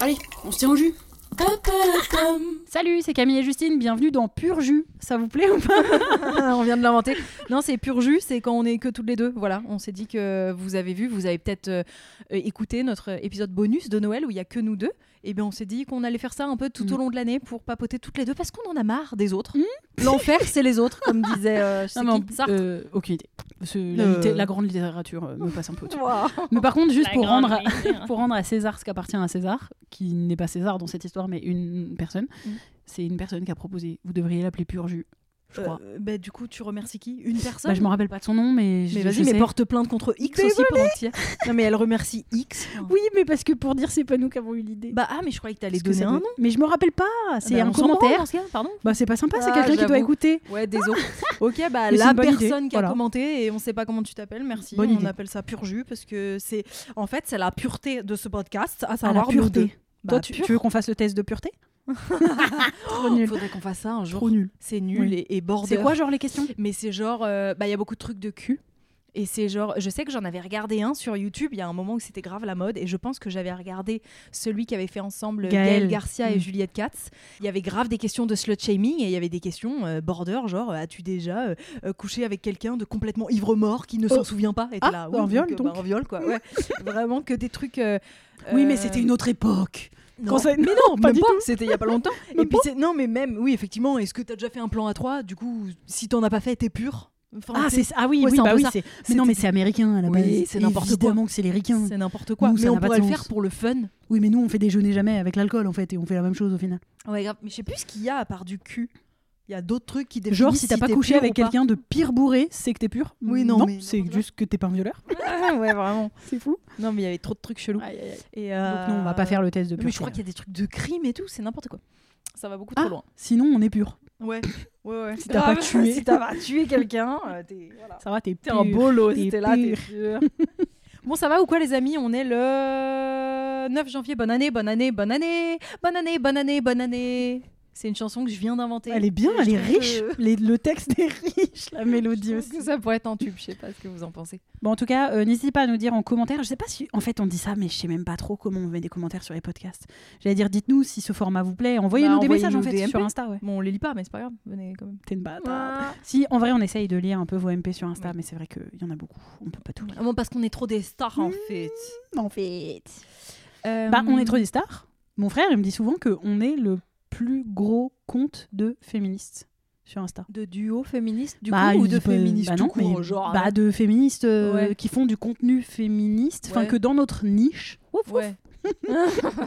Allez, on se tient au jus. Salut, c'est Camille et Justine, bienvenue dans Pur Jus. Ça vous plaît ou pas on vient de l'inventer. Non, c'est pur jus, c'est quand on est que toutes les deux. Voilà, on s'est dit que vous avez vu, vous avez peut-être euh, écouté notre épisode bonus de Noël où il y a que nous deux. Et bien, on s'est dit qu'on allait faire ça un peu tout au Mm. long de l'année pour papoter toutes les deux parce qu'on en a marre des autres. L'enfer, c'est les autres, comme disait euh, je sais Non, qui, euh, aucune idée. La, Euh. la grande littérature me passe un peu au-dessus. Mais par contre, juste La pour rendre, à, pour rendre à César ce qu'appartient à César, qui n'est pas César dans cette histoire, mais une personne, Mm. c'est une personne qui a proposé. Vous devriez l'appeler Pur Jus, je crois. Euh, bah, du coup, tu remercies qui? Une personne? Bah, je me rappelle pas de son nom, mais je, Mais je vas-y, mais sais. porte plainte contre X aussi pendant que Non, mais elle remercie X. Oui, mais parce que pour dire c'est pas nous qui avons eu l'idée. Bah, ah, mais je croyais que t'allais Parce donner un nom. Mais je me rappelle pas. C'est Bah, un commentaire. ce cas, pardon. Bah c'est pas sympa, c'est Ah, quelqu'un qui doit écouter. Ouais, désolé. ok, bah Mais la idée, personne qui a voilà. commenté et on sait pas comment tu t'appelles, merci. Bonne on idée. appelle ça pur jus parce que c'est en fait c'est la pureté de ce podcast, à la savoir pureté. Bah, Toi, tu, pur. tu veux qu'on fasse le test de pureté Trop nul. Faudrait qu'on fasse ça un jour. Trop nul. C'est nul Oui. et, et border. C'est quoi genre les questions? Mais c'est genre, euh, bah il y a beaucoup de trucs de cul. Et c'est genre, je sais que j'en avais regardé un sur YouTube. Il y a un moment où c'était grave la mode, et je pense que j'avais regardé celui qui avait fait ensemble Gaël. Garcia et Mm. Juliette Katz. Il y avait grave des questions de slut shaming et il y avait des questions euh, border, genre euh, as-tu déjà euh, couché avec quelqu'un de complètement ivre mort qui ne s'en Oh. souvient pas? Et Ah, là, un viol, euh, donc. bah, un viol quoi. Ouais. Vraiment que des trucs. euh, Oui, mais c'était une autre époque. non. Ça- Mais non, pas même du pas. tout. C'était il y a pas longtemps. Et puis non, mais même, oui, effectivement. Est-ce que t'as déjà fait un plan à trois? Du coup, si t'en as pas fait, t'es pur. Enfin, Ah, c'est- ah oui, Ouais, oui, c'est bah oui, c'est. Mais non, mais c'est américain à la Oui, base. c'est n'importe quoi. Évidemment que c'est les ricains. c'est n'importe quoi. Nous, mais on pourrait le faire pour le fun. Oui, mais nous on fait déjeuner jamais avec l'alcool en fait et on fait la même chose au final. Ouais, grave. Mais je sais plus ce qu'il y a à part du cul. Il y a d'autres trucs qui Genre définissent si t'as pas couché pur avec quelqu'un de pire bourré, c'est que t'es pur. Oui, non, mais c'est juste que t'es pas un violeur. ouais, vraiment. C'est fou. Non, mais il y avait trop de trucs chelous. Et Donc non, on va pas faire le test de Mais pureté. je crois qu'il y a des trucs de crime et tout. C'est n'importe quoi. Ça va beaucoup Ah, trop loin. Sinon on est pur. Ouais, ouais, ouais. Si t'as pas tué. si t'as pas tué quelqu'un, euh, t'es voilà. Ça va, t'es T'es un bolos, t'es t'es là, t'es pur. pur. Bon, ça va ou quoi, les amis? On est le 9 janvier. Bonne année, bonne année, bonne année, bonne année, bonne année, bonne année. C'est une chanson que je viens d'inventer. Elle est bien, elle est riche. que- Les- le texte est riche, la mélodie aussi. que ça pourrait être un tube. Je sais pas ce que vous en pensez. Bon, en tout cas, euh, n'hésitez pas à nous dire en commentaire. Je sais pas si, en fait, on dit ça, mais je sais même pas trop comment on met des commentaires sur les podcasts. J'allais dire, dites-nous si ce format vous plaît. Envoyez-nous Bah, des messages en fait sur. Insta. Ouais. Bon, on les lit pas, mais c'est pas grave. Venez quand même. T'es une bâtarde. Ah. Si, en vrai, on essaye de lire un peu vos MP sur Insta, mais c'est vrai qu'il y en a beaucoup. On peut pas tout lire. Bon, parce qu'on est trop des stars en fait. En fait. Euh, Bah, on est trop des stars. Mon frère, il me dit souvent qu'on est le plus gros compte de féministes sur Insta. de duo féministe du Bah, coup ou il de dit pas- féministes bah tout non, court, mais- genre bah, de féministes euh, Ouais. qui font du contenu féministe, enfin Ouais. que dans notre niche, ouf, ouf, ouais.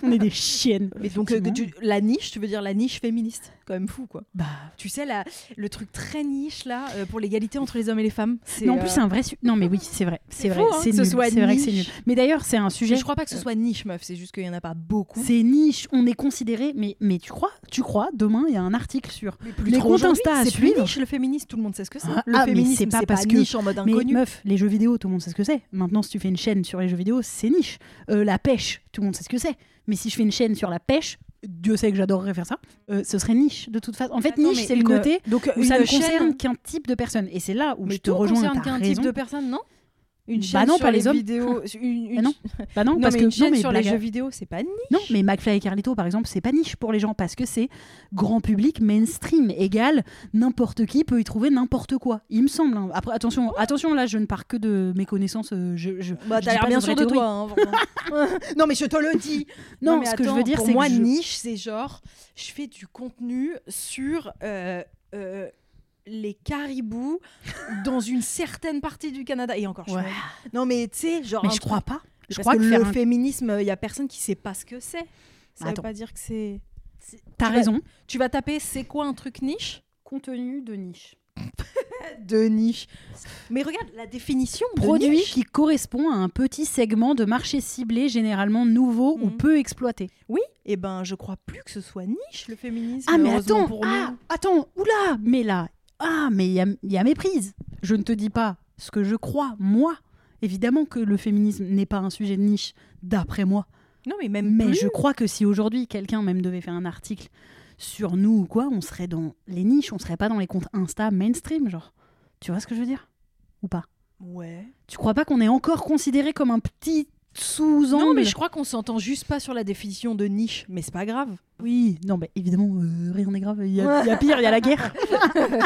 On est des chiennes. Mais donc euh, tu- la niche, tu veux dire la niche féministe, quand même fou quoi. Bah, Tu sais la, le truc très niche là euh, pour l'égalité entre les hommes et les femmes. Non, en euh, plus c'est un vrai. su- Non, mais oui, c'est vrai, c'est vrai, hein, c'est ce soit C'est vrai que c'est nul. niche. Mais d'ailleurs, c'est un mais sujet. je crois pas que ce soit niche meuf, c'est juste qu'il y en a pas beaucoup. C'est niche, on est considéré, mais, mais tu crois, tu crois, demain il y a un article sur les comptes Insta à suivre. niche le féminisme, tout le monde sait ce que c'est. Ah, le ah, mais féminisme, c'est pas c'est parce que- niche en mode Mais inconnu. meuf, les jeux vidéo, tout le monde sait ce que c'est. Maintenant, si tu fais une chaîne sur les jeux vidéo, c'est niche. Euh, la pêche, tout le monde sait ce que c'est. Mais si je fais une chaîne sur la pêche, Dieu sait que j'adorerais faire ça, euh, ce serait niche de toute façon. En fait, Attends, niche, c'est le côté donc où ça ne concerne qu'un type de personne. Et c'est là où mais je te rejoins. concerne qu'un type de personne, non? Une Bah chaîne non, sur pas les hommes. vidéos. une, une- Bah non. Bah non, Non, parce mais que une chaîne non, mais sur les blague jeux vidéo, c'est pas niche. Non, mais McFly et Carlito, par exemple, c'est pas niche pour les gens parce que c'est grand public, mainstream, égal. N'importe qui peut y trouver n'importe quoi. Il me semble. hein. Après, attention, attention, là, je ne pars que de mes connaissances. euh, je, je, Bah, je bien sûr de toi. hein, non, mais je te le dis. Non, mais ce que je veux dire, c'est moi, je- niche, c'est genre, je fais du contenu sur euh, euh, les caribous dans une certaine partie du Canada. Et encore, je Ouais. Non, mais tu sais, genre. Mais je crois pas. Je Parce crois que, que, le un- féminisme, il y a personne qui sait pas ce que c'est. Ça Attends. veut pas dire que c'est. T'as vas- raison. Tu vas taper c'est quoi un truc niche? Contenu de niche. De niche. Mais regarde la définition de Produit niche. qui correspond à un petit segment de marché ciblé, généralement nouveau ou Mhm. peu exploité. Oui, et ben je crois plus que ce soit niche le féminisme. Ah mais attends, pour ah, attends, oula, mais là, ah mais il y a, il y a méprise. Je ne te dis pas ce que je crois, moi. Évidemment que le féminisme n'est pas un sujet de niche, d'après moi. Non mais même Mais plus. je crois que si aujourd'hui quelqu'un même devait faire un article sur nous ou quoi, on serait dans les niches, on serait pas dans les comptes Insta mainstream, genre. Tu vois ce que je veux dire? Ou pas? Ouais. Tu crois pas qu'on est encore considéré comme un petit sous-angle Non mais je crois qu'on s'entend juste pas sur la définition de niche, mais c'est pas grave. Oui, non, mais évidemment, euh, rien n'est grave. Il y, a il y a pire, il y a la guerre.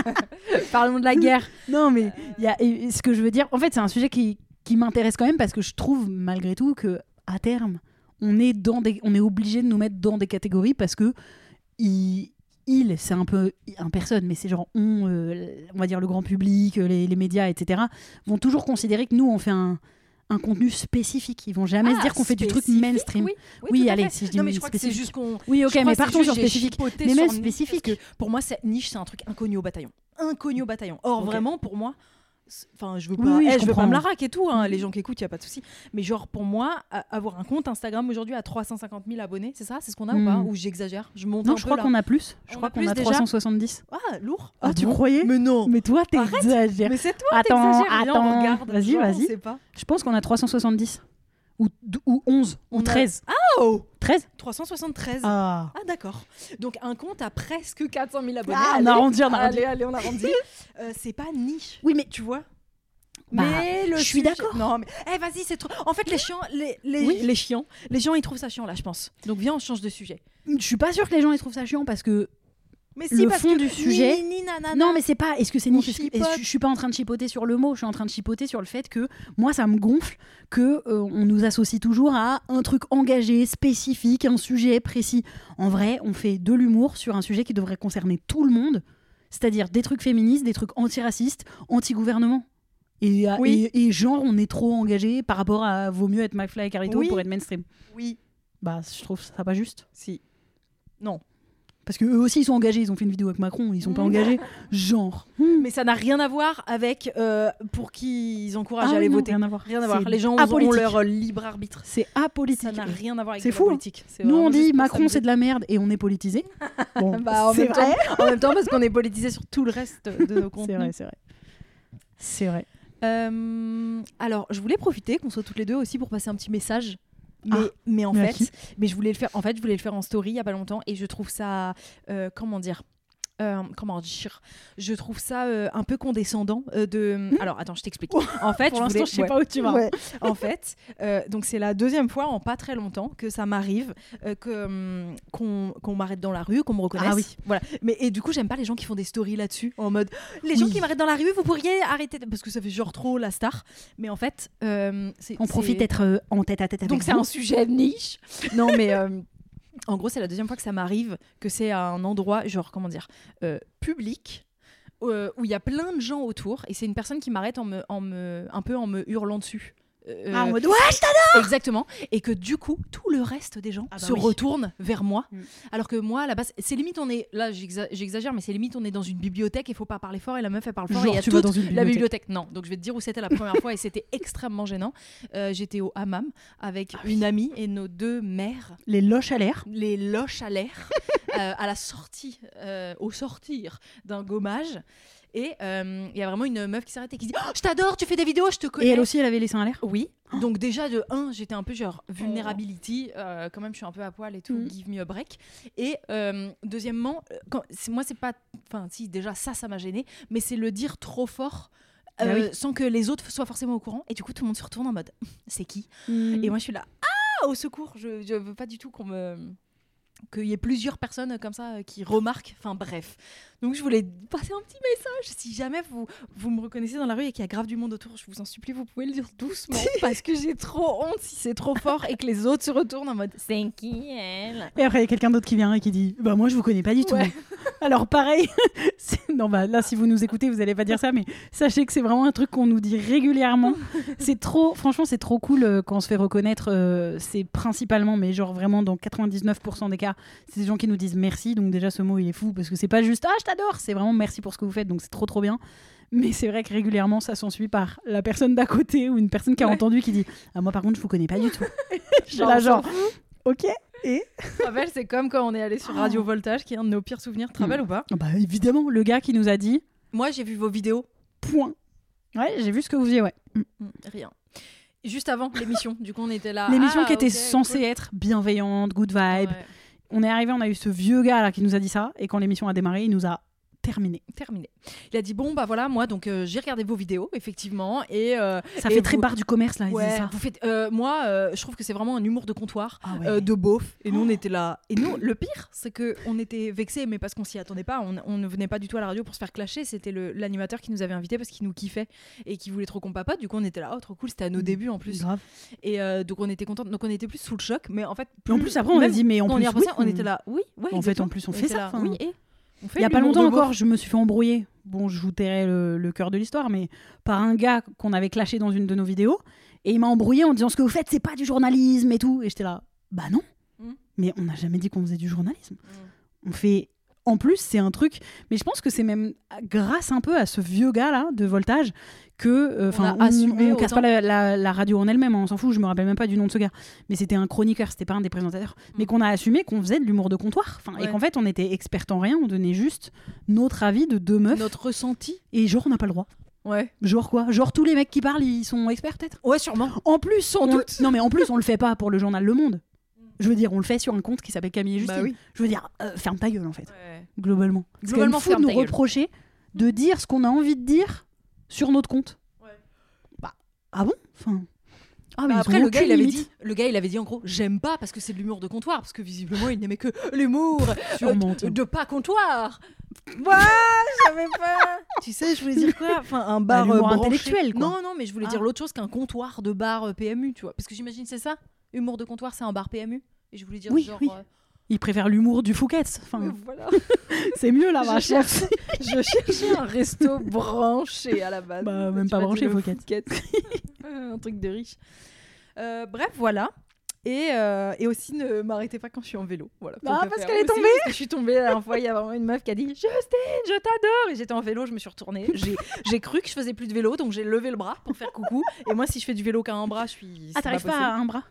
Parlons de la guerre. Non, mais il y a, et ce que je veux dire, en fait, c'est un sujet qui, qui m'intéresse quand même parce que je trouve malgré tout que à terme, on est dans des, on est obligé de nous mettre dans des catégories parce que il, il c'est un peu un personne, mais c'est genre on, euh, on va dire le grand public, les, les médias, etc. vont toujours considérer que nous on fait un un contenu spécifique. Ils vont jamais se dire qu'on fait du truc Ah, mainstream. Oui, Oui, allez, si je dis non, mais je crois que c'est spécifique. juste qu'on. Oui, ok, mais partons sur spécifique. Mais même spécifique. parce que pour moi, c'est niche, c'est un truc inconnu au bataillon. Inconnu au bataillon. Or, vraiment, pour moi. Enfin, je veux pas, oui, eh, je je veux pas me la raque et tout. hein, Les gens qui écoutent, y a pas de souci. Mais genre, pour moi, avoir un compte Instagram aujourd'hui à 350 000 abonnés, c'est ça C'est ce qu'on a ou pas Hmm. Ou j'exagère Je monte Non, un je peu crois qu'on a plus. Je On crois a qu'on a déjà 370. Ah, lourd. Ah, tu bon croyais Mais non. Mais toi, t'exagères. Mais c'est toi, Attends, attends. Vas-y, vas-y. Je pense qu'on a 370. Ou, ou 11. On ou a- 13. Oh 13 373. Ah. Ah d'accord. Donc un compte à presque 400 000 abonnés. Ah, on Allez, arrondit, on arrondit. Allez, allez, on arrondit. Euh, c'est pas niche. Oui, mais Tu vois Bah, mais le je suis sujet- d'accord. Non, mais eh, vas-y, c'est trop. En fait, les chiants, les, les, Oui. les chiants, les gens ils trouvent ça chiant là, je pense. Donc viens, on change de sujet. je suis pas sûre que les gens ils trouvent ça chiant parce que. Mais Le parce fond que du ni- sujet- ni- ni. Non, mais c'est pas. Est-ce que c'est chipote. Je suis pas en train de chipoter sur le mot. Je suis en train de chipoter sur le fait que moi, ça me gonfle que euh, on nous associe toujours à un truc engagé, spécifique, un sujet précis. En vrai, on fait de l'humour sur un sujet qui devrait concerner tout le monde, c'est-à-dire des trucs féministes, des trucs antiracistes, anti-gouvernement. Et, euh, Oui. et, et genre, on est trop engagé par rapport à vaut mieux être McFly et Carlito Oui. pour être mainstream. Oui, Bah, je trouve ça pas juste. si. Non. Parce que eux aussi, ils sont engagés. Ils ont fait une vidéo avec Macron. Ils sont pas Mm. engagés. Genre. Mais ça n'a rien à voir avec euh, pour qui ils encouragent Ah à aller non, voter. Rien à voir. Rien à voir. C'est Les gens ont leur euh, libre arbitre. C'est apolitique. Ça n'a rien à voir avec C'est la fou, hein. politique. C'est Nous, on dit Macron, c'est de la merde et on est politisé. Bon, Bah, en, c'est même vrai. temps, en même temps, parce qu'on est politisé sur tout le reste de nos C'est contenus. vrai, c'est vrai. C'est vrai. Euh, alors, je voulais profiter qu'on soit toutes les deux aussi pour passer un petit message. Mais, Ah, mais en mais fait, mais je voulais le faire. En fait, je voulais le faire en story il y a pas longtemps et je trouve ça, euh, comment dire, euh, comment dire, je trouve ça euh, un peu condescendant euh, de. Alors, attends, je t'explique. En fait, Pour je l'instant, je sais ouais. pas où tu vas. Ouais. en fait, euh, donc c'est la deuxième fois en pas très longtemps que ça m'arrive que hum, qu'on m'arrête dans la rue, qu'on me reconnaisse. Ah oui. Voilà. Mais et du coup, j'aime pas les gens qui font des stories là-dessus en mode les gens qui m'arrêtent dans la rue, vous pourriez arrêter parce que ça fait genre trop la star. Mais en fait, On profite d'être en tête à tête avec donc c'est un sujet niche. Non mais en gros, c'est la deuxième fois que ça m'arrive que c'est à un endroit genre comment dire euh, public. euh, où il y a plein de gens autour et c'est une personne qui m'arrête en me, en me, un peu en me hurlant dessus. Euh, Ah, en mode, ouais, je Exactement. Et que du coup, tout le reste des gens Ah bah se oui. retournent vers moi. Mm. Alors que moi, à la base, c'est limite, on est. Là, j'exa- j'exagère, mais c'est limite, on est dans une bibliothèque et faut pas parler fort et la meuf, elle parle fort. et il y Genre, a tu vas toute dans une la bibliothèque. bibliothèque. Non. Donc, je vais te dire où c'était la première fois et c'était extrêmement gênant. Euh, J'étais au hammam avec Ah oui. une amie et nos deux mères, Les loches à l'air. les loches à l'air, euh, à la sortie, euh, au sortir d'un gommage. Et euh, il y a vraiment une meuf qui s'arrête et qui dit oh, Je t'adore, tu fais des vidéos, je te connais. Et elle aussi, elle avait les seins à l'air. Oui. Donc déjà de 1, j'étais un peu genre vulnerability, euh, quand même je suis un peu à poil et tout, Mhm. give me a break. Et euh, deuxièmement, euh, quand, moi c'est pas, enfin si déjà ça ça m'a gêné, mais c'est le dire trop fort Bah euh, oui. sans que les autres soient forcément au courant. Et du coup, tout le monde se retourne en mode c'est qui? Mm. Et moi, je suis là ah au secours. Je, je veux pas du tout qu'on me qu'il y ait plusieurs personnes comme ça euh, qui remarquent. Enfin bref. Donc je voulais passer un petit message. Si jamais vous, vous me reconnaissez dans la rue et qu'il y a grave du monde autour, je vous en supplie, vous pouvez le dire doucement parce que j'ai trop honte si c'est trop fort et que les autres se retournent en mode c'est qui elle? Et après, il y a quelqu'un d'autre qui vient et qui dit Bah, moi, je vous connais pas du tout. Ouais. Alors, pareil, non, bah, là, si vous nous écoutez, vous allez pas dire ça, mais sachez que c'est vraiment un truc qu'on nous dit régulièrement. c'est trop, franchement, c'est trop cool euh, quand on se fait reconnaître. euh, c'est principalement, mais genre vraiment dans 99% des cas, c'est des gens qui nous disent merci. Donc, déjà, ce mot, il est fou parce que c'est pas juste Ah, je t'adore, c'est vraiment merci pour ce que vous faites. Donc, c'est trop, trop bien. Mais c'est vrai que régulièrement, ça s'ensuit par la personne d'à côté ou une personne qui a Ouais. entendu qui dit Ah, moi, par contre, je vous connais pas du tout. Je là, genre, ok. Et? Rappelles, c'est comme quand on est allé sur Radio Voltage, qui est un de nos pires souvenirs. Te rappelles ou pas? Ah Bah évidemment, le gars qui nous a dit Moi, j'ai vu vos vidéos. point. Ouais, j'ai vu ce que vous faisiez, ouais. Mm. Mm, Rien. Juste avant l'émission, du coup, on était là. L'émission Ah, qui était censée cool. être bienveillante, good vibe. Ouais, On est arrivé, on a eu ce vieux gars là qui nous a dit ça, et quand l'émission a démarré, il nous a terminé. terminé. Il a dit bon bah voilà moi donc euh, j'ai regardé vos vidéos effectivement et euh, Ça Et fait très vous- barre du commerce là, il ouais, disait ça. vous faites euh, moi je trouve que c'est vraiment un humour de comptoir Ah ouais. de beauf et nous on était là et nous le pire c'est que on était vexés mais parce qu'on s'y attendait pas on, on ne venait pas du tout à la radio pour se faire clasher c'était l'animateur qui nous avait invités parce qu'il nous kiffait et qui voulait trop qu'on papote du coup on était là oh trop cool c'était à nos Mm. débuts en plus Grave. et donc on était contents donc on était plus sous le choc mais en fait Et en plus, après, on a dit, mais en on plus, y repensait, oui, on était là oui ouais En fait, en plus, on fait ça, oui et Il y a pas longtemps encore, je me suis fait embrouiller. Bon, je vous tairai le, le cœur de l'histoire, mais par un gars qu'on avait clashé dans une de nos vidéos. Et il m'a embrouillé en disant ce que vous faites, c'est pas du journalisme et tout. Et j'étais là, bah non. Mm. Mais on n'a jamais dit qu'on faisait du journalisme. On fait. En plus, c'est un truc. Mais je pense que c'est même grâce un peu à ce vieux gars là de voltage que. euh, Enfin, a assumé on, casse autant. pas la, la- la radio en elle-même, hein, on s'en fout. Je me rappelle même pas du nom de ce gars. Mais c'était un chroniqueur, c'était pas un des présentateurs. Mais Mm. qu'on a assumé qu'on faisait de l'humour de comptoir. Et qu'en fait, on était expert en rien. On donnait juste notre avis de deux meufs. notre ressenti Et genre, on n'a pas le droit. ouais Genre quoi? Genre tous les mecs qui parlent, ils sont experts peut-être? Ouais sûrement En plus, Sans on... doute. Non mais en plus, on le fait pas pour le journal Le Monde. Je veux dire, on le fait sur un compte qui s'appelle Camille et Justine. Bah oui. Je veux dire, euh, ferme ta gueule en fait, Ouais. globalement. C'est quand Globalement, même fou de nous reprocher de dire ce qu'on a envie de dire sur notre compte. Ouais. Bah, ah bon? Enfin. Ah, mais Bah après le gars il avait dit le gars il avait dit en gros j'aime pas parce que c'est de l'humour de comptoir parce que visiblement il n'aimait que l'humour Sûrement, euh, de pas comptoir. Ouais, je savais pas. tu sais, je voulais dire quoi? Enfin un bar Bah, euh, branché. intellectuel, quoi. Non non, mais je voulais dire Ah. l'autre chose qu'un comptoir de bar euh, PMU, tu vois. Parce que j'imagine c'est ça? Humour de comptoir, c'est un bar PMU Et je voulais dire Oui, genre oui. euh, Ils préfèrent l'humour du. Enfin, euh, voilà. c'est mieux là, je, va. cherchais, je cherchais un resto branché à la base. Bah, même Tu pas branché. Fouquet's. un truc de riche. Euh, bref, voilà. Et, euh, et aussi ne m'arrêtez pas quand je suis en vélo. Voilà, Ah, parce qu'elle est tombée parce que Je suis tombée la dernière fois, il y a vraiment une meuf qui a dit Justine, je t'adore Et j'étais en vélo, je me suis retournée. J'ai j'ai cru que je faisais plus de vélo, donc j'ai levé le bras pour faire coucou. Et moi, si je fais du vélo qu'à un bras, je suis. Ah, t'arrives pas à un bras?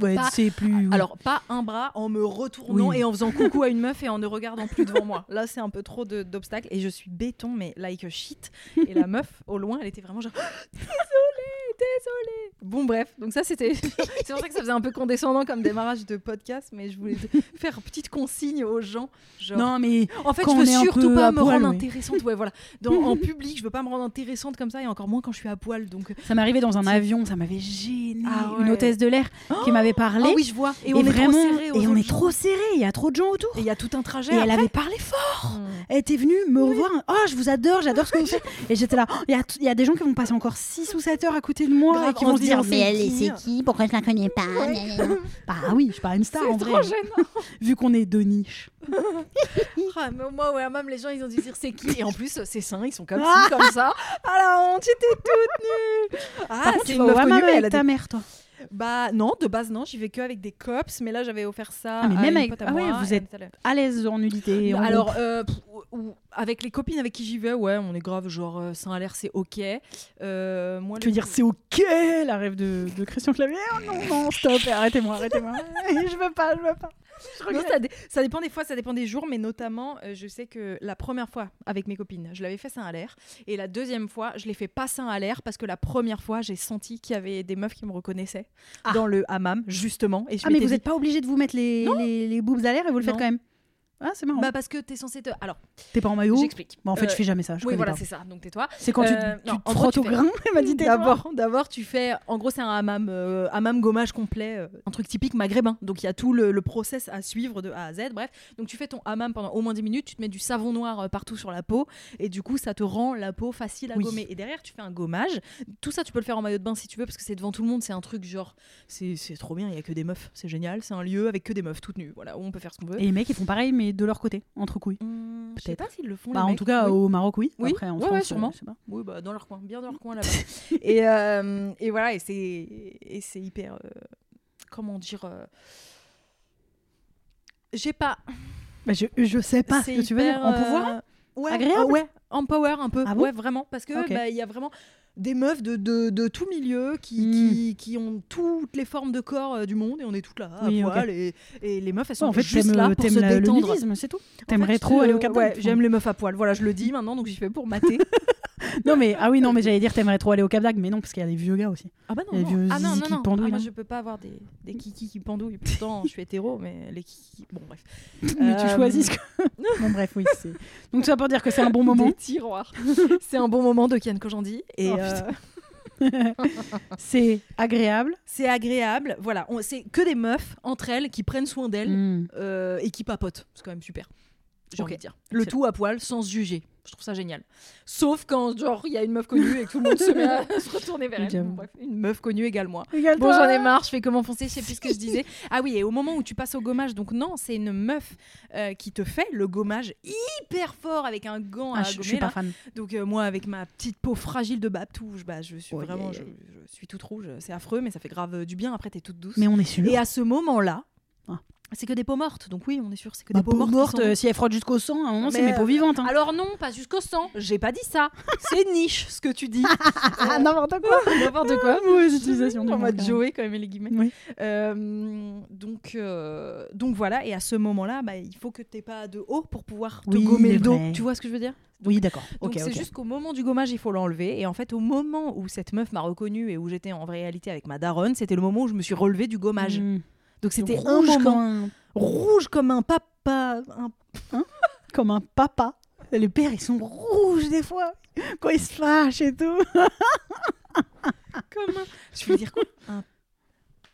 Ouais, c'est plus. Alors, pas un bras en me retournant Oui. et en faisant coucou à une meuf et en ne regardant plus devant moi. Là, c'est un peu trop de- d'obstacles et je suis béton, mais like a shit. Et la meuf, au loin, elle était vraiment genre désolée, désolée. Bon, bref, donc ça, c'était. c'est pour ça que ça faisait un peu condescendant comme démarrage de podcast, mais je voulais faire petite consigne aux gens. Genre, Non, mais en fait, je veux surtout pas me poil, rendre intéressante. Ouais, voilà. Dans, en public, je veux pas me rendre intéressante comme ça et encore moins quand je suis à poil. Donc, ça m'est arrivé dans un avion, ça m'avait gêné. Ah Une hôtesse de l'air qui m'avait parlé. ah oui, je vois. Et, Et, on est vraiment, trop serré. et on est trop serré. Il y a trop de gens autour. Et il y a tout un trajet. Et elle avait parlé fort. Hmm. Elle était venue me revoir. Oh, je vous adore, j'adore ce que vous faites. Et j'étais là. Oh, Il y, a, il y a des gens qui vont passer encore 6 ou 7 heures à côté de moi Grave, et qui vont se dire Mais elle, c'est qui? Pourquoi je la connais pas? Bah oui, je suis pas une star en vrai. Vu qu'on est de niche. Ah, mais moi, ouais, même les gens, ils ont dû dire c'est qui? Et en plus, c'est sain, ils sont comme ci, comme ça. Ah la honte, j'étais toute nue. Ah, c'est tu une meuf connue, avec ta mère, toi. Bah non, de base non, j'y vais que avec des cops, mais là j'avais offert ça Ah, mais à même une avec- pote à ah ouais, vous et êtes elle. À l'aise en nudité. en Alors, euh, pff, ou- ou- avec les copines avec qui j'y vais, ouais, on est grave, genre, euh, ça a l'air, c'est ok. Euh, moi, Tu veux dire c'est ok la rêve de, de Christian Clavier? Oh Non, non, stop, arrêtez-moi, arrêtez-moi. je veux pas, je veux pas. Non, ça, dé- ça dépend des fois, ça dépend des jours, mais notamment, euh, je sais que la première fois avec mes copines, je l'avais fait sein à l'air, et la deuxième fois, je l'ai fait pas sein à l'air parce que la première fois, j'ai senti qu'il y avait des meufs qui me reconnaissaient Ah. dans le hammam, justement. Et je Ah, mais vous n'êtes pas obligé de vous mettre les, les, les boobs à l'air et vous le faites quand même Ah, c'est marrant. Bah parce que t'es censé te. Alors, T'es pas en maillot j'explique. Bah, En fait, Euh, je fais jamais ça. Je Oui, voilà, c'est ça. Donc tais-toi. C'est quand tu, Euh, tu non, te frottes au grain. Elle m'a dit. D'abord, d'abord, tu fais. En gros, c'est un hammam, euh, hammam gommage complet, euh, un truc typique maghrébin. Donc il y a tout le, le process à suivre de A à Z. Bref, donc tu fais ton hammam pendant au moins 10 minutes. Tu te mets du savon noir euh, partout sur la peau et du coup, ça te rend la peau facile à Oui. gommer. Et derrière, tu fais un gommage. Tout ça, tu peux le faire en maillot de bain si tu veux parce que c'est devant tout le monde. C'est un truc genre, c'est c'est trop bien. Il y a que des meufs. C'est génial. C'est un lieu avec que des meufs toutes nues. Voilà, où on peut faire ce qu'on veut. Et les mecs, ils font pareil, mais de leur côté, entre couilles. Hum, je sais Peut-être. pas s'ils le font. Bah, les en mecs. tout cas, Oui. au Maroc, oui. Oui. Après, en Ouais, France, ouais, euh, sûrement. je sais pas. Oui, bah, dans leur coin, bien dans leur coin là-bas. et, euh, et voilà, et c'est, hyper. euh, comment dire euh, J'ai pas. Bah, je, je sais pas ce que tu veux dire. hyper, En pouvoir euh, ouais, Agréable? ah ouais, en power un peu. Ah bon? Ouais, vraiment. Parce que Ok. bah, il y a vraiment des meufs de, de, de tout milieu qui, qui, qui ont toutes les formes de corps euh, du monde et on est toutes là à Oui, poil et, et les meufs elles sont en fait, juste là euh, pour se la- détendre. c'est tout. En T'aimerais fait, trop aller au Cap Ouais, j'aime les meufs à poil. Voilà, je le dis maintenant, donc j'y fais pour mater. Non, mais ah oui, non, mais j'allais dire t'aimerais trop aller au Cap d'Agde, mais non, parce qu'il y a des vieux gars aussi. Ah bah Il y a non, des non. vieux Ah non, non, non. pendouillent, Ah, moi là. je peux pas avoir des, des kikis qui pendouillent. Pourtant, je suis hétéro, mais les kikis. Bon, bref. Mais tu Euh, choisis ce que. bon, bref, oui. c'est- Donc, ça pour dire que c'est un bon moment. Des tiroirs. c'est un bon moment de Kian Kojandi. Et Oh, euh, c'est agréable. c'est agréable. Voilà, c'est que des meufs entre elles qui prennent soin d'elles Mm. euh, et qui papotent. C'est quand même super. J'ai envie de dire. Le tout à poil, sans se juger. Je trouve ça génial. Sauf quand, genre, il y a une meuf connue et que tout le monde se met à se retourner vers elle. Bref, une meuf connue égale moi. Égale Bon, j'en ai marre, je fais comment foncer, je sais plus ce que je disais. Ah oui, et au moment où tu passes au gommage, donc non, c'est une meuf euh, qui te fait le gommage hyper fort avec un gant Ah, à je, je gommer. suis pas là. fan. Donc euh, moi, avec ma petite peau fragile de Babtou, je, bah, je suis Oh, vraiment, yeah, je, je suis toute rouge. C'est affreux, mais ça fait grave euh, du bien. Après, t'es toute douce. Mais on est sûr. Et à ce moment-là, Ah. C'est que des peaux mortes. Donc oui, on est sûr, c'est que Bah, des peaux peau mortes. sont- euh, si elle frotte jusqu'au sang, à un moment, c'est mes peaux euh, vivantes. Hein. Alors non, pas jusqu'au sang. J'ai pas dit ça. C'est niche ce que tu dis. Ah, n'importe quoi. N'importe quoi. Mauvaise utilisation quand même. Joey quand même les guillemets. Oui. Euh, donc, euh, donc voilà, et à ce moment-là, bah, il faut que tu pas de haut pour pouvoir te Oui, gommer le dos. Tu vois ce que je veux dire? Oui, d'accord. Donc c'est ok. juste qu'au moment du gommage, il faut l'enlever. Et en fait, au moment où cette meuf m'a reconnue et où j'étais en réalité avec ma daronne, c'était le moment où je me suis relevée du gommage. Mm. Donc c'était un rouge moment comme un, rouge comme un papa. un- comme un papa. Les pères, ils sont rouges des fois quand ils se fâchent et tout. comme un... Je veux dire quoi un,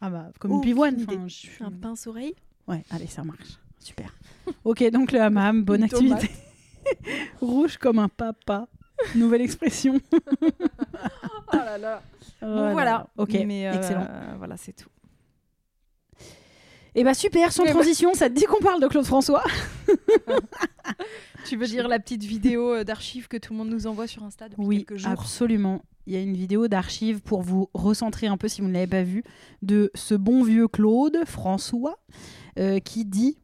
Ah bah, comme une pivoine. enfin, je un pince-oreille Ouais, allez, ça marche. Super. ok, donc le hammam, bonne activité. Rouge comme un papa. Nouvelle expression. Oh là là. Bon, Voilà. voilà. Ok, Mais, euh, excellent. Voilà, c'est tout. Et bah super, sans Eh ben- transition, ça te dit qu'on parle de Claude François Tu veux dire la petite vidéo euh, d'archives que tout le monde nous envoie sur Insta depuis Oui, quelques jours? absolument. Il y a une vidéo d'archives pour vous recentrer un peu si vous ne l'avez pas vue de ce bon vieux Claude François euh, qui dit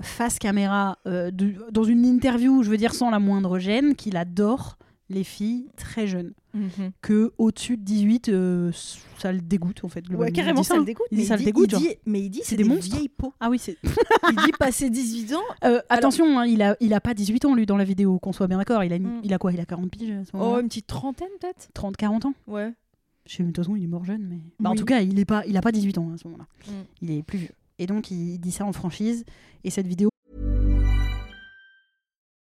face caméra euh, de- dans une interview, je veux dire sans la moindre gêne, qu'il adore les filles très jeunes, Mhm. que au-dessus de 18 euh, ça le dégoûte en fait. Ouais, carrément, dit ça, le dégoûte. Il dit mais ça le dit- dégoûte, il dit- Mais il dit C'est des des, monstres vieilles peaux. Ah oui, c'est Il dit passer 18 ans. Euh, attention, hein, il a il a pas 18 ans lui dans la vidéo, qu'on soit bien d'accord, il a une- Mm. il a quoi Il a 40 piges à ce Oh, moment-là une petite trentaine peut-être? 30 40 ans Ouais. Je sais, de toute façon, il est mort jeune, mais. Bah, En tout cas, il est pas, il a pas 18 ans hein, à ce moment-là. Mm. Il est plus vieux. Et donc, il dit ça en franchise. Et cette vidéo.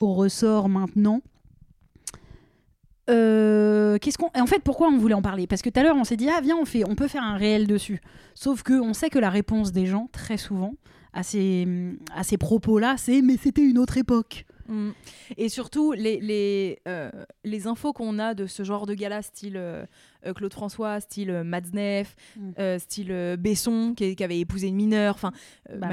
Au ressort maintenant. Euh, qu'est-ce qu'on en fait pourquoi on voulait en parler? Parce que tout à l'heure on s'est dit ah viens on fait on peut faire un réel dessus. Sauf que on sait que la réponse des gens très souvent à ces à ces propos là c'est mais c'était une autre époque Mm. Et surtout, les, les, euh, les infos qu'on a de ce genre de gala, style euh, euh, Claude François, style euh, Matzneff, Mm. style Besson, qui, qui avait épousé une mineure, enfin, Bah,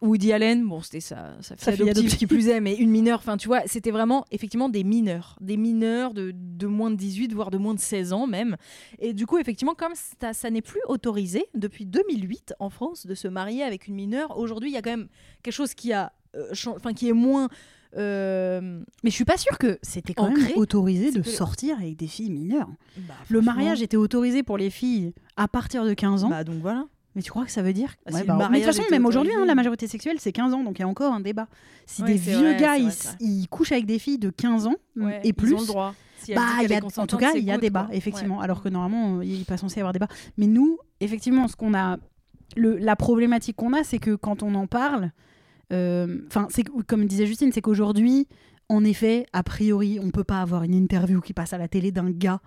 Woody Allen, bon, c'était sa, sa fille adoptive adoptive. qui plus est, mais une mineure, enfin, tu vois, c'était vraiment, effectivement, des mineurs, des mineurs de, de moins de 18, voire de moins de 16 ans même. Et du coup, effectivement, comme ça, ça n'est plus autorisé depuis 2008 en France de se marier avec une mineure, aujourd'hui, il y a quand même quelque chose qui a, enfin, qui est moins. euh, Mais je suis pas sûre que c'était quand Ancré, même autorisé de que- sortir avec des filles mineures. bah, Le mariage était autorisé pour les filles à partir de 15 ans. Bah donc voilà. mais tu crois que ça veut dire Ah, Ouais, si le bah, Mais de toute façon, même aujourd'hui, hein, la majorité sexuelle, c'est 15 ans, donc il y a encore un débat. Si Ouais, des vieux vrai, gars, ils, vrai, ils couchent avec des filles de 15 ans Ouais, et ils plus, ont le droit. Si elle bah, y a, en tout cas, il y a débat, quoi. effectivement. Alors que normalement, il n'est pas censé y avoir débat. Mais nous, effectivement, ce qu'on a, le, la problématique qu'on a, c'est que quand on en parle, euh, enfin, c'est que- comme disait Justine, c'est qu'aujourd'hui, en effet, a priori, on peut pas avoir une interview qui passe à la télé d'un gars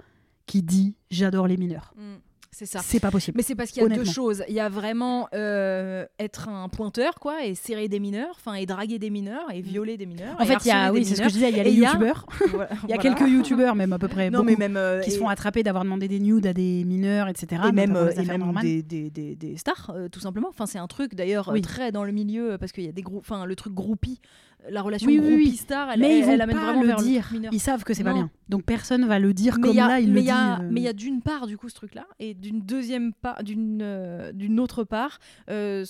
qui dit j'adore les mineurs. Mm, C'est ça. C'est pas possible. Mais c'est parce qu'il y a deux choses. Il y a vraiment euh, être un pointeur, quoi, et serrer des mineurs, enfin, et draguer des mineurs, et violer des mineurs. En fait, il y a, oui, c'est ce que je disais, il y a les il y a- youtubeurs. Il y a quelques youtubeurs, même à peu près, Non, mais même. euh, qui se font attraper d'avoir demandé des nudes à des mineurs, etc. et même, euh, et même des, des, des, des stars, tout simplement. Enfin, c'est un truc d'ailleurs Oui. très dans le milieu parce qu'il y a des groupes. Enfin, le truc groupie, la relation Oui, oui, oui. groupie-star, elle, mais elle, ils vont elle amène pas vraiment le vers dire. le. Ils savent que c'est pas bien. Donc personne va le dire mais comme a- là il mais le y a- dit. euh. mais il y a d'une part du coup ce truc là et d'une deuxième part d'une euh, d'une autre part euh,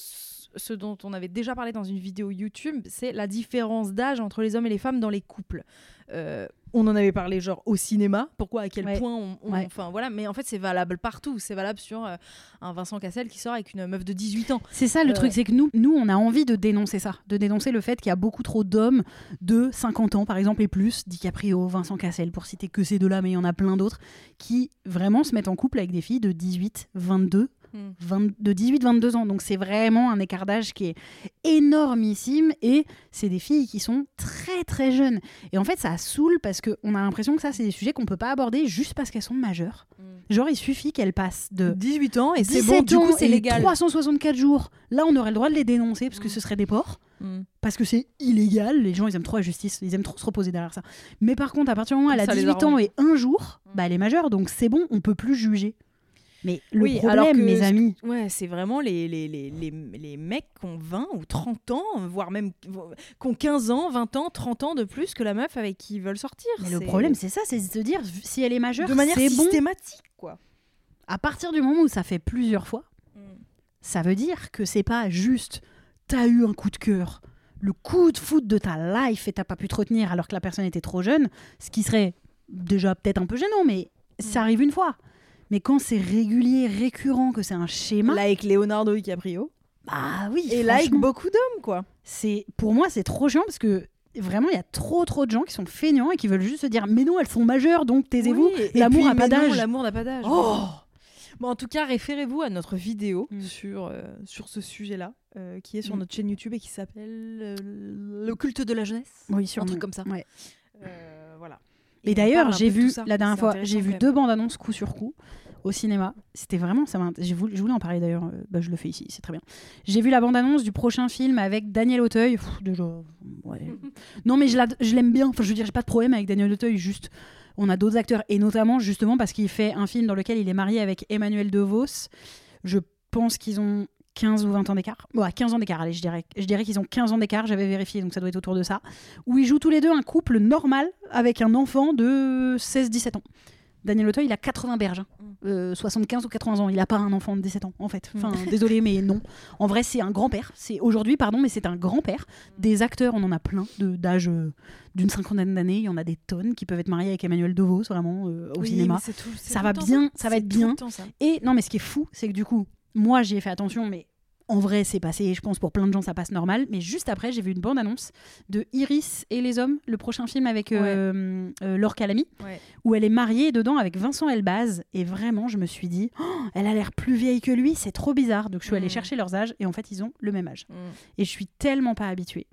ce dont on avait déjà parlé dans une vidéo YouTube c'est la différence d'âge entre les hommes et les femmes dans les couples Euh, on en avait parlé genre au cinéma pourquoi à quel Ouais. point on, Ouais. enfin voilà mais en fait c'est valable partout c'est valable sur euh, un Vincent Cassel qui sort avec une meuf de 18 ans C'est ça le Euh, truc, c'est que nous, nous, on a envie de dénoncer ça, de dénoncer le fait qu'il y a beaucoup trop d'hommes de 50 ans, par exemple, et plus, DiCaprio, Vincent Cassel, pour citer que ces deux-là, mais il y en a plein d'autres, qui vraiment se mettent en couple avec des filles de 18, 22, Hmm. 20 de 18, 22 ans. Donc c'est vraiment un écart d'âge qui est énormissime, et c'est des filles qui sont très très jeunes. Et en fait, ça saoule parce qu'on a l'impression que ça, c'est des sujets qu'on peut pas aborder juste parce qu'elles sont majeures. Genre, il suffit qu'elles passent de 18 ans et c'est 17 bon du coup ans c'est et légal 364 jours. Là, on aurait le droit de les dénoncer parce que Mm. ce serait des porcs. Hmm. Parce que c'est illégal. Les gens, ils aiment trop la justice. Ils aiment trop se reposer derrière ça. Mais par contre, à partir du moment où elle a Ça les 18 ans et un jour, Mm. bah, elle est majeure. Donc c'est bon, on peut plus juger. Mais le Oui, problème, alors que mes amis, Ouais, c'est vraiment les, les, les, les, les mecs qui ont 20 ou 30 ans, voire même qui ont 15 ans, 20 ans, 30 ans de plus que la meuf avec qui ils veulent sortir. mais le problème, c'est ça, c'est de se dire si elle est majeure, de manière bon. systématique, quoi. À partir du moment où ça fait plusieurs fois, ça veut dire que c'est pas juste t'as eu un coup de cœur, le coup de foot de ta life et t'as pas pu te retenir alors que la personne était trop jeune, ce qui serait déjà peut-être un peu gênant, mais ça Mm. arrive une fois. Mais quand c'est régulier, récurrent, que c'est un schéma, Like Leonardo DiCaprio. bah oui, Et like franchement, beaucoup d'hommes, quoi. c'est pour moi c'est trop chiant parce que vraiment il y a trop trop de gens qui sont feignants et qui veulent juste se dire mais non elles sont majeures donc taisez-vous. Oui, et l'amour puis, a pas d'âge. L'amour n'a pas d'âge. Oh Bon, en tout cas, référez-vous à notre vidéo Mm. sur, euh, sur ce sujet-là, euh, qui est sur Mm. notre chaîne YouTube et qui s'appelle euh, Le culte de la jeunesse. Oui, Un sûrement. truc comme ça. Ouais. Voilà. Et, on d'ailleurs, un j'ai vu la dernière fois, j'ai vu deux bandes annonces coup sur coup au cinéma. C'était vraiment, ça voulu- Je voulais en parler d'ailleurs. euh, bah, je le fais ici, c'est très bien. J'ai vu la bande annonce du prochain film avec Daniel Auteuil. Pff, déjà, ouais. non mais je l'aime bien. Enfin, je veux dire, j'ai pas de problème avec Daniel Auteuil. Juste, on a d'autres acteurs et notamment justement parce qu'il fait un film dans lequel il est marié avec Emmanuel DeVos. Je pense qu'ils ont 15 ou 20 ans d'écart. Ouais, 15 ans d'écart, allez, je dirais. Je dirais qu'ils ont 15 ans d'écart, j'avais vérifié, donc ça doit être autour de ça. Où ils jouent tous les deux un couple normal avec un enfant de 16-17 ans. Daniel Auteuil, il a 80 berges. hein. Mm. Euh, 75 ou 80 ans. Il a pas un enfant de 17 ans, en fait. Enfin, désolé, mais non. En vrai, c'est un grand-père. C'est aujourd'hui, pardon, mais c'est un grand-père. Des acteurs, on en a plein d'âge euh, d'une cinquantaine d'années. Il y en a des tonnes qui peuvent être mariés avec Emmanuel DeVos, vraiment, euh, au Oui, cinéma. tout- Ça va bien, ça va être bien. le temps ça. Et non, mais ce qui est fou, c'est que du coup, moi, j'y ai fait attention, mais en vrai, c'est passé, je pense, pour plein de gens, ça passe normal. Mais juste après, j'ai vu une bande-annonce de Iris et les hommes, le prochain film avec euh, euh, Laure Calamy, Ouais. où elle est mariée dedans avec Vincent Elbaz. Et vraiment, je me suis dit, Oh, elle a l'air plus vieille que lui, c'est trop bizarre. Donc, je suis allée Mm. chercher leurs âges, et en fait, ils ont le même âge. Mm. Et je suis tellement pas habituée.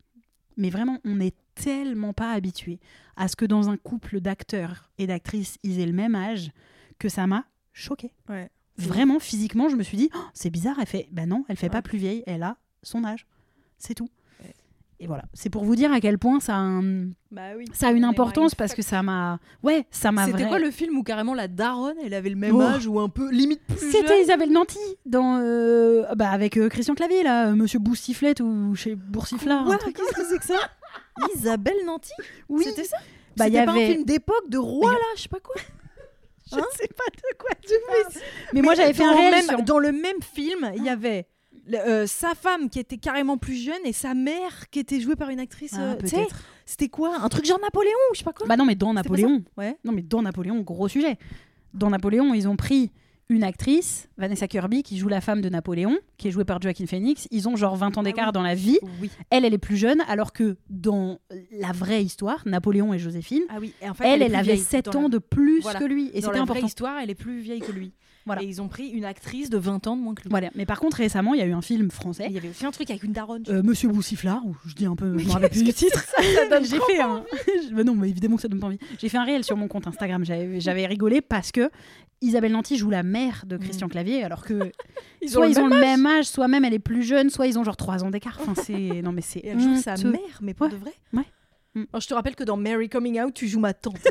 Mais vraiment, on n'est tellement pas habitué à ce que dans un couple d'acteurs et d'actrices, ils aient le même âge, que ça m'a choquée. Ouais. Vraiment, physiquement, je me suis dit, Oh, c'est bizarre, elle fait, ben non, elle fait Ouais. pas plus vieille, elle a son âge. C'est tout. Ouais. et voilà, c'est pour vous dire à quel point ça a, un- Bah oui. ça a une importance parce que ça m'a. Ouais, ça m'a C'était vrai- quoi le film où carrément la daronne, elle avait le même Oh. âge ou un peu limite plus C'était Isabelle Nanty dans euh, bah avec euh, Christian Clavier là, euh, Monsieur Boussiflette ou chez Boursiflard. truc. Qu'est-ce que c'est que ça Isabelle Nanty Oui. C'était ça Bah, il y C'était pas avait- un film d'époque de roi là, je sais pas quoi. Je Hein sais pas de quoi tu parles. Mais, moi j'avais fait un réel même, Dans le même film, il y avait le- euh, sa femme qui était carrément plus jeune et sa mère qui était jouée par une actrice. Ah, euh, peut-être. C'était quoi? Un truc genre Napoléon ou je sais pas quoi? Bah non, mais dans Napoléon. Ouais. Non, mais dans Napoléon, gros sujet. Dans Napoléon, ils ont pris une actrice, Vanessa Kirby, qui joue la femme de Napoléon, qui est jouée par Joaquin Phoenix. Ils ont genre 20 ans Ah d'écart oui. dans la vie. Oui. Elle, elle est plus jeune, alors que dans la vraie histoire, Napoléon et Joséphine, Ah oui. Et en fait, elle, elle, avait vieille 7 dans ans la- de plus Voilà. que lui. Et dans c'était la vraie important. histoire, elle est plus vieille que lui. Voilà. Et ils ont pris une actrice de 20 ans de moins que lui. Voilà. Mais par contre, récemment, il y a eu un film français. Il y avait aussi un truc avec une daronne. euh, Monsieur Boussiflard, où je dis un peu, je Mais rappelle plus que titre. J'ai fait un. Je- non, mais évidemment que ça donne pas envie. J'ai fait un réel sur mon compte Instagram. J'avais rigolé parce que Isabelle Nanty joue la mère de Christian Clavier, alors que Ils soit ils ont le même âge, soit même elle est plus jeune, soit ils ont genre 3 ans d'écart. Enfin, c'est non mais c'est elle joue sa mère, mais pas Ouais. de vrai. Ouais. Mm. Alors, je te rappelle que dans Mary Coming Out, tu joues ma tante.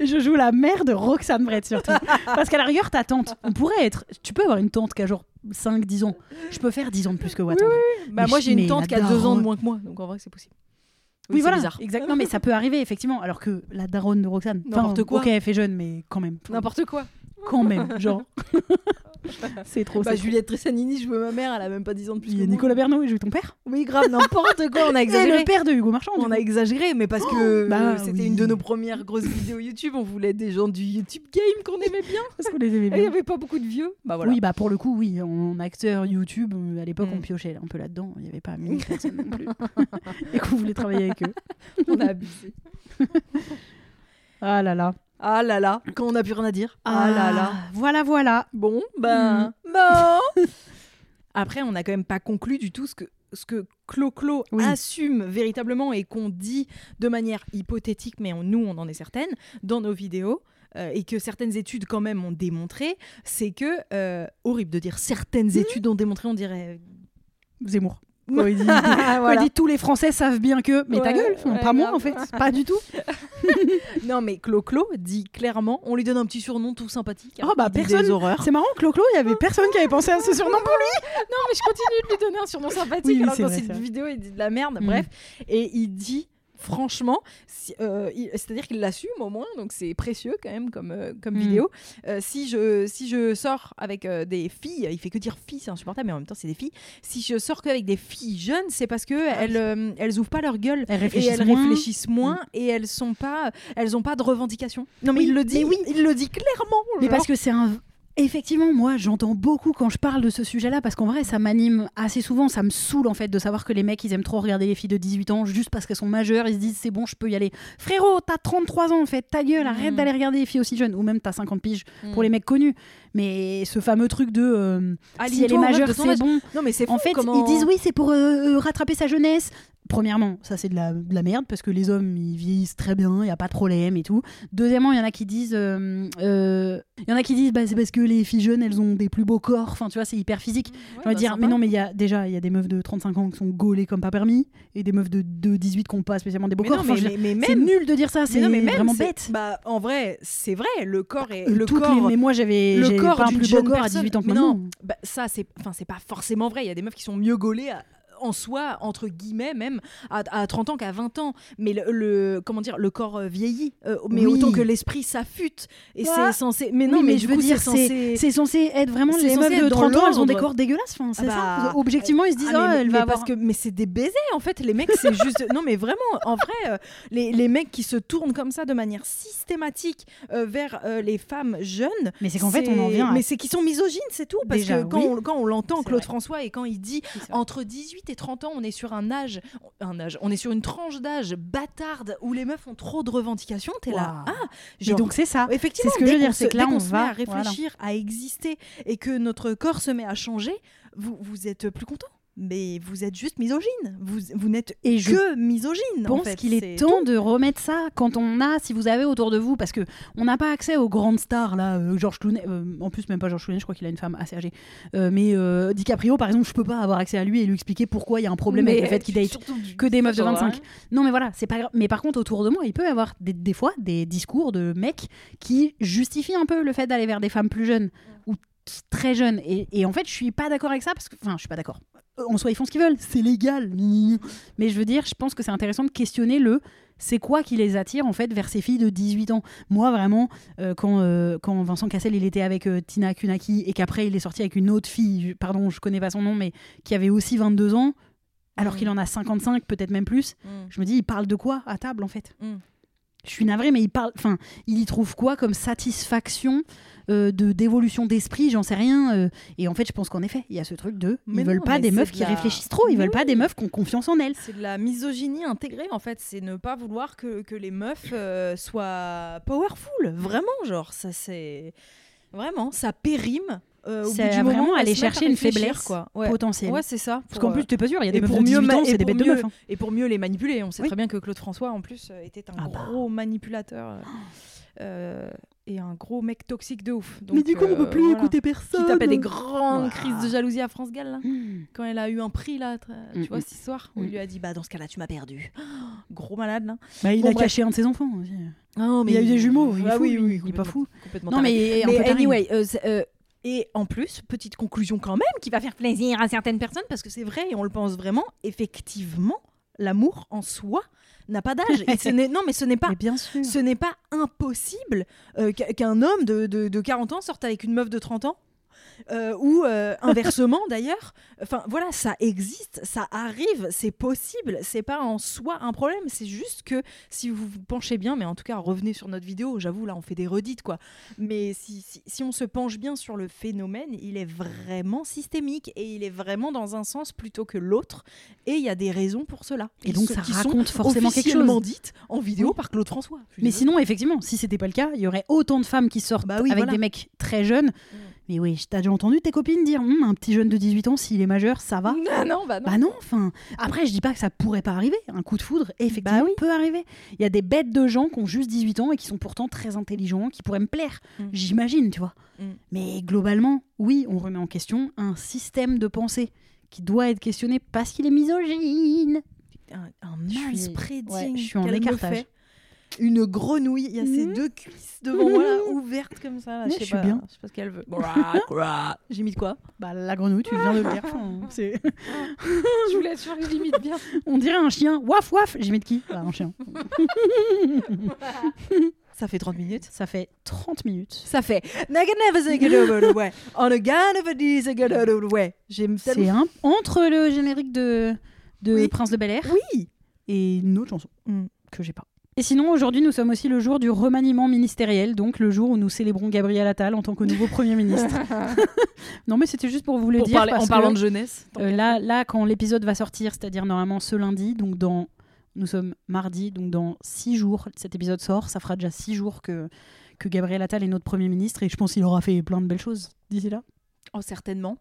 Je joue la mère de Roxane Brett surtout. Parce qu'à la rigueur, ta tante, on pourrait être. Tu peux avoir une tante qui a genre 5-10 ans. Je peux faire 10 ans de plus que Watt. bah, moi, j'ai une tante qui a deux ans de moins que moi, donc en vrai, c'est possible. Oui, voilà. bizarre. Exact. Non, mais ça peut arriver, effectivement. Alors que la daronne de Roxane. N'importe quoi. Ok, elle fait jeune, mais quand même. N'importe quoi. Quand même, genre. c'est trop. Bah. Juliette Tressanini, je veux ma mère, elle a même pas 10 ans de plus Il y a. Nicolas Bernot, il joue ton père? Oui, grave, n'importe quoi, on a Et exagéré. le père de Hugo Marchand. On a exagéré, mais parce que Bah, euh, c'était oui. une de nos premières grosses vidéos YouTube. On voulait des gens du YouTube Game qu'on aimait bien. Parce qu'on les aimait Et il bien. n'y avait pas beaucoup de vieux. Bah voilà. Oui, bah pour le coup, oui, en acteur YouTube, euh, à l'époque, Mm. on piochait un peu là-dedans. Il n'y avait pas mille personnes non plus. Et qu'on voulait travailler avec eux. on a abusé. Ah là là. Ah là là, quand on n'a plus rien à dire. Ah, là là. Voilà, voilà. Bon, ben. Bon. Après, on n'a quand même pas conclu du tout ce que. Ce que Clo-Clo Oui. assume véritablement et qu'on dit de manière hypothétique, mais on- nous on en est certaines, dans nos vidéos, euh, et que certaines études quand même ont démontré, c'est que, euh, horrible de dire certaines études ont démontré, on dirait... Zemmour. Quand il, dit, quand Voilà. il dit tous les Français savent bien que. Mais ta gueule, ouais, pas moi en fait, pas du tout. Non mais Clo-Clo dit clairement, on lui donne un petit surnom tout sympathique. Oh, bah, personne-. C'est marrant, Clo-Clo, il y avait personne qui avait pensé à ce surnom pour lui. Non, mais je continue de lui donner un surnom sympathique Oui, alors dans cette vrai. vidéo il dit de la merde, Mm. bref. Et il dit franchement, si- euh, c'est-à-dire qu'il l'assume au moins, donc c'est précieux quand même comme, euh, comme Mm. vidéo. Euh, si, je, si je sors avec des filles, il fait que dire filles, c'est insupportable, mais en même temps c'est des filles. Si je sors qu'avec des filles jeunes, c'est parce que elles, euh, elles ouvrent pas leur gueule. Elles Et réfléchissent elles moins. réfléchissent moins et elles sont pas, elles ont pas de revendications. Non mais Oui, il le dit, oui. il le dit clairement. Mais genre. parce que c'est un. Effectivement, moi, j'entends beaucoup quand je parle de ce sujet-là, parce qu'en vrai, ça m'anime assez souvent. Ça me saoule, en fait, de savoir que les mecs, ils aiment trop regarder les filles de 18 ans juste parce qu'elles sont majeures. Ils se disent, c'est bon, je peux y aller. Frérot, t'as 33 ans, en fait. Ta gueule, arrête Mm. d'aller regarder les filles aussi jeunes. Ou même, t'as 50 piges pour Mm. les mecs connus. Mais ce fameux truc de. euh, si elle est majeure, c'est bon. Non mais c'est En fait, comment- ils disent oui, c'est pour euh, euh, rattraper sa jeunesse. Premièrement, ça c'est de la, de la merde parce que les hommes ils vieillissent très bien, il y a pas de problème et tout. Deuxièmement, il y en a qui disent, euh, euh, il y en a qui disent, bah, c'est parce que les filles jeunes elles ont des plus beaux corps. Enfin, tu vois, c'est hyper physique. Ouais, Je vais bah, dire, mais non, mais il y a déjà, il y a des meufs de 35 ans qui sont gaulées comme pas permis et des meufs de, de 18 qui n'ont pas spécialement des beaux Mais corps. non, mais, mais- mais c'est nul de dire ça, c'est vraiment bête. Bah, en vrai, c'est vrai, le corps est le toutes corps. les- mais moi j'avais le corps pas un plus beau corps à personne- 18 ans que maintenant. non, bah, ça c'est, enfin c'est pas forcément vrai. Il y a des meufs qui sont mieux gaulées à- en soi entre guillemets même à, à 30 ans qu'à 20 ans. Mais le, le- comment dire, le corps euh, vieillit, euh, mais Oui. autant que l'esprit s'affûte. Et Ah. c'est censé. Mais non, Oui, mais, mais du je veux coup, dire, c'est censé. C'est censé être vraiment les meufs de être dans 30 ans, elles ont des corps dégueulasses. Enfin, c'est Ah ça. bah, Objectivement, ils se disent, Ah, oh, mais, elle mais va avoir. parce que mais c'est des baisers en fait les mecs c'est juste non mais vraiment en vrai euh, les, les mecs qui se tournent comme ça de manière systématique euh, vers les femmes jeunes Mais c'est qu'en fait, on en vient. à- mais c'est qu'ils sont misogynes c'est tout parce Déjà, que quand, oui. on, quand on l'entend Claude. François et quand il dit entre 18 et 30 ans on est sur un âge un âge on est sur une tranche d'âge bâtarde où les meufs ont trop de revendications t'es là ah genre, donc c'est ça. Effectivement, C'est ce que je veux dire, c'est que là, qu'on on se va- met à réfléchir, à exister et que notre corps se met à changer, vous, vous êtes plus content? Mais vous êtes juste misogyne. Vous, vous n'êtes Et je que misogyne. Je en pense fait. qu'il est, temps de remettre ça quand on a, si vous avez autour de vous, parce que on n'a pas accès aux grandes stars là, euh, Georges Clooney, euh, en plus même pas Georges Clooney, je crois qu'il a une femme assez âgée, Euh, mais euh, DiCaprio par exemple, je peux pas avoir accès à lui et lui expliquer pourquoi il y a un problème avec le fait qu'il date que des meufs de genre, 25. Non mais voilà, c'est pas grave. Mais par contre autour de moi, il peut y avoir des, des fois des discours de mecs qui justifient un peu le fait d'aller vers des femmes plus jeunes ou très jeunes. Et, et en fait, je suis pas d'accord avec ça parce que, enfin, je suis pas d'accord. Euh, En soi, ils font ce qu'ils veulent, c'est légal. Mais je veux dire, je pense que c'est intéressant de questionner le c'est quoi qui les attire en fait vers ces filles de 18 ans. Moi vraiment, euh, quand, euh, quand Vincent Cassel il était avec euh, Tina Kunaki et qu'après il est sorti avec une autre fille, je- pardon, je connais pas son nom, mais qui avait aussi 22 ans, alors Mm. qu'il en a 55, peut-être même plus. Mm. Je me dis, il parle de quoi à table en fait? Mm. Je suis navrée, mais il parle, enfin, il y trouve quoi comme satisfaction euh, de d'évolution d'esprit, j'en sais rien. euh, et en fait, je pense qu'en effet, il y a ce truc de, Mais ils veulent non, pas mais des meufs de qui la- réfléchissent trop, ils Mais veulent pas des meufs qui ont confiance en elles. C'est de la misogynie intégrée en fait, c'est ne pas vouloir que, que les meufs euh, soient powerful, vraiment genre ça c'est vraiment ça périme euh, au bout C'est du moment, vraiment aller chercher une faiblesse quoi. Ouais. potentielle. Ouais, c'est ça. Parce qu'en plus, t'es pas sûr, il y a des meufs pour de 18 mieux ans, ma- c'est et des bêtes pour de mieux- meufs. hein. et pour mieux les manipuler, on sait Oui. très bien que Claude François en plus euh, était un Ah bah. gros manipulateur euh, euh, et un gros mec toxique de ouf. Mais du coup, on euh, peut plus voilà. écouter personne. Qui tapait des grandes crises de jalousie à France Gall là Hmm. quand elle a eu un prix là, tra- tu vois mm. cette histoire où il lui a dit bah dans ce cas-là tu m'as perdu. Gros malade là. Bah, il Bon, a bref. caché un de ses enfants aussi. Non il y a eu des jumeaux, il est Ah fou, oui, lui, oui, il est pas fou. complètement Non, mais, Mais anyway, euh, euh, et en plus, petite conclusion quand même, qui va faire plaisir à certaines personnes, parce que c'est vrai, et on le pense vraiment, effectivement, l'amour en soi n'a pas d'âge. Non, mais ce n'est pas... Mais bien sûr. Ce n'est pas impossible euh, qu'un homme de, de- de 40 ans sorte avec une meuf de 30 ans. Euh, ou euh, inversement d'ailleurs. Enfin voilà, ça existe, ça arrive, c'est possible. C'est pas en soi un problème. C'est juste que si vous vous penchez bien, mais en tout cas revenez sur notre vidéo. J'avoue là, on fait des redites quoi. Mais si, si, si on se penche bien sur le phénomène, il est vraiment systémique et il est vraiment dans un sens plutôt que l'autre. Et il y a des raisons pour cela. Et donc ça raconte forcément quelque chose. dites en vidéo Oui. par Claude François. Mais sinon, effectivement, si c'était pas le cas, il y aurait autant de femmes qui sortent Bah oui, avec voilà. des mecs très jeunes. Mais oui, t'as déjà entendu tes copines dire Hum, un petit jeune de 18 ans, s'il est majeur, ça va Ah non, bah non. Bah non, enfin. Après, je dis pas que ça pourrait pas arriver. Un coup de foudre, effectivement, Bah oui. peut arriver. Il y a des bêtes de gens qui ont juste 18 ans et qui sont pourtant très intelligents, qui pourraient me plaire. Mm. J'imagine, tu vois. Mm. Mais globalement, oui, on remet en question un système de pensée qui doit être questionné parce qu'il est misogyne. un, un Je suis- manspreading ouais, je suis en écartage. Une grenouille, il y a ses Mhm. deux cuisses devant moi là, ouvertes comme ça. là. Je sais pas, bien. Je sais pas ce qu'elle veut. J'ai mis de quoi? Bah, la grenouille, tu viens de le dire. Je voulais être sûre que je limite bien. on dirait un chien. Waf, waf J'y mets de qui? Bah, Un chien. Ça fait 30 minutes. Ça fait 30 minutes. Ça fait C'est un... entre le générique de, de Oui. Prince de Bel Air Oui. et une autre chanson Mm. que j'ai pas. Et sinon, aujourd'hui, nous sommes aussi le jour du remaniement ministériel, donc le jour où nous célébrons Gabriel Attal en tant que nouveau Premier ministre. non, mais c'était juste pour vous le Pour dire. parler- parce en parlant que, de jeunesse. euh, là, là, quand l'épisode va sortir, c'est-à-dire normalement ce lundi, donc dans. Nous sommes mardi, donc dans six jours, cet épisode sort. Ça fera déjà six jours que, que Gabriel Attal est notre Premier ministre et je pense qu'il aura fait plein de belles choses d'ici là. Oh, certainement.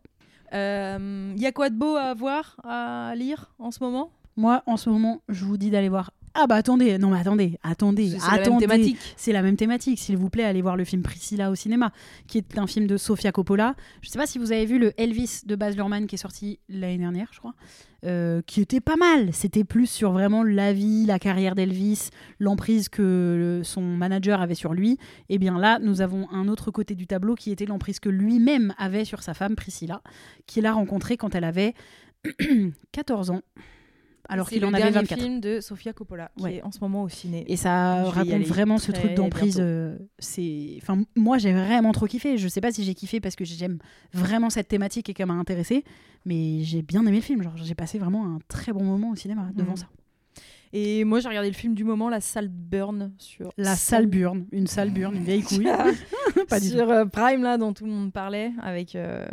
Il y a quoi de beau à voir, à lire en ce moment? Moi, en ce moment, je vous dis d'aller voir. Ah bah attendez, non mais attendez, attendez, C'est la même attendez. thématique. C'est la même thématique. S'il vous plaît, allez voir le film Priscilla au cinéma, qui est un film de Sofia Coppola. Je sais pas si vous avez vu le Elvis de Baz Luhrmann qui est sorti l'année dernière, je crois, euh, qui était pas mal. C'était plus sur vraiment la vie, la carrière d'Elvis, l'emprise que le- son manager avait sur lui. Et bien là, nous avons un autre côté du tableau qui était l'emprise que lui-même avait sur sa femme Priscilla, qu'il a rencontrée quand elle avait 14 ans, alors C'est qu'il le en avait dernier 24. film de Sofia Coppola, qui Ouais. est en ce moment au ciné. Et ça Je raconte vraiment ce truc d'emprise. euh, c'est, enfin, moi j'ai vraiment trop kiffé. Je sais pas si j'ai kiffé parce que j'aime vraiment cette thématique et qu'elle m'a intéressée, mais j'ai bien aimé le film. Genre, j'ai passé vraiment un très bon moment au cinéma devant Mhm. ça. Et moi, j'ai regardé le film du moment, La Salle Burn, sur La salle burn, une salle burn, une vieille couille. Pas du sur euh, Prime là dont tout le monde parlait avec euh,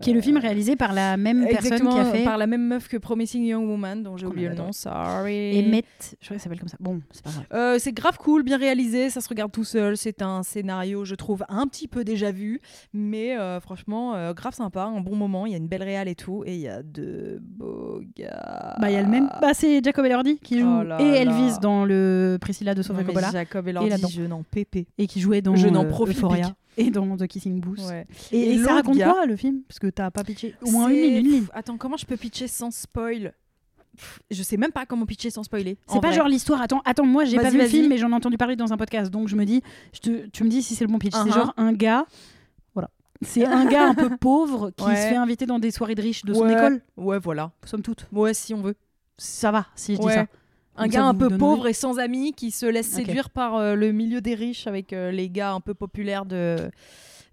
Qui est le film réalisé par la même personne qui a fait par la même meuf que Promising Young Woman dont j'ai oublié le nom sorry Emmett. Je crois que ça s'appelle comme ça. Bon, c'est pas grave. Euh, c'est grave cool, bien réalisé, ça se regarde tout seul. C'est un scénario, je trouve, un petit peu déjà vu, mais euh, franchement, euh, grave sympa, un bon moment. Il y a une belle réal et tout, et il y a de beaux gars. Bah, il y a le même. Bah, c'est Jacob Elordi qui joue Oh là et là. Elvis dans le Priscilla de Sofia Coppola Jacob Et Elordi, là-dedans. je n'en pépé. et qui jouait dans Je n'en euh, profite Et dans The Kissing Booth. Ouais. Et, Et et ça raconte gars- quoi le film? Parce que t'as pas pitché au moins une ligne, une ligne. Pff, Attends, comment je peux pitcher sans spoil? Pff, Je sais même pas comment pitcher sans spoiler. C'est pas vrai. genre l'histoire. Attends, attends, moi j'ai pas vu le film, mais j'en ai entendu parler dans un podcast. Donc je me dis, je te, tu me dis si c'est le bon pitch. Uh-huh. C'est genre un gars, voilà. C'est un gars un peu pauvre qui Ouais. se fait inviter dans des soirées de riches de son école, Ouais, voilà. somme toute. Ouais, si on veut. Ça va si je dis Ouais. ça. Un Donc gars un peu pauvre et sans amis qui se laisse séduire par euh, le milieu des riches avec euh, les gars un peu populaires de,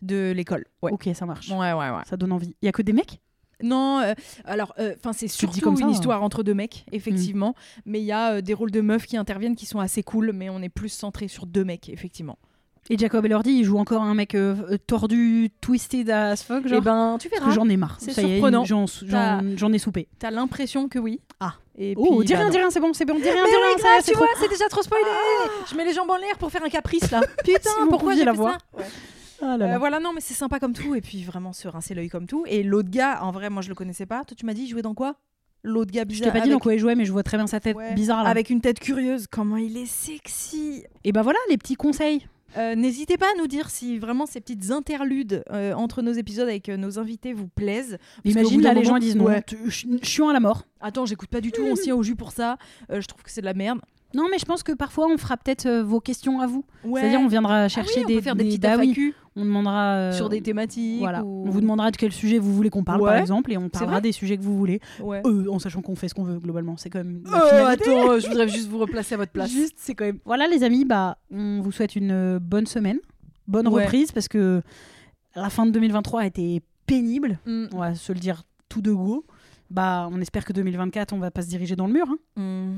de l'école. Ouais. Ok, ça marche. Ouais, ouais, ouais. Ça donne envie. Il y a que des mecs? Non, euh, alors, enfin, c'est surtout comme ça, une hein. histoire entre deux mecs, effectivement. Mais il y a euh, des rôles de meufs qui interviennent qui sont assez cool, mais on est plus centré sur deux mecs, effectivement. Et Jacob Elordi, il joue encore un mec tordu, twisted as fuck, genre? Et ben, tu verras. j'en ai marre. C'est surprenant. J'en ai soupé. T'as l'impression que oui. Ah. Et Oh, puis, dis bah rien, non. dis rien, c'est bon, c'est bon, dis rien, Mais dis rien, ça grave, c'est tu trop. vois, c'est déjà trop spoilé. Je mets les jambes en l'air pour faire un caprice là. Si Putain, vous pourquoi j'ai la fait ça Ah là Euh, là. voilà, non, mais c'est sympa comme tout. Et puis vraiment se rincer l'œil comme tout. Et l'autre gars, en vrai, moi je le connaissais pas. Toi, tu m'as dit, il jouait dans quoi? L'autre gars Je bizarre. t'ai pas dit avec... dans quoi il jouait, mais je vois très bien sa tête Ouais, bizarre là. avec une tête curieuse. Comment il est sexy. Et bah voilà les petits conseils. Euh, N'hésitez pas à nous dire si vraiment ces petites interludes euh, entre nos épisodes avec euh, nos invités vous plaisent. Imagine là les gens moment- disent non, Ouais. tu- ch- chiant à la mort. Attends, j'écoute pas du tout. On tient au jus pour ça. Euh, je trouve que c'est de la merde. Non mais je pense que parfois on fera peut-être euh, vos questions à vous. Ouais. C'est-à-dire on viendra Ah chercher oui, on des, peut faire des, des- petites bah oui, FAQ on demandera euh, sur des thématiques. Voilà, ou- on vous demandera de quel sujet vous voulez qu'on parle par exemple et on parlera des sujets que vous voulez. Ouais. Euh, en sachant qu'on fait ce qu'on veut globalement, c'est quand même Euh, attends, je voudrais juste vous replacer à votre place. Juste, c'est quand même. Voilà les amis, bah on vous souhaite une bonne semaine, bonne reprise parce que la fin de 2023 a été pénible. Mm. On va se le dire tout de go. Bah on espère que 2024 on va pas se diriger dans le mur, hein. Mm.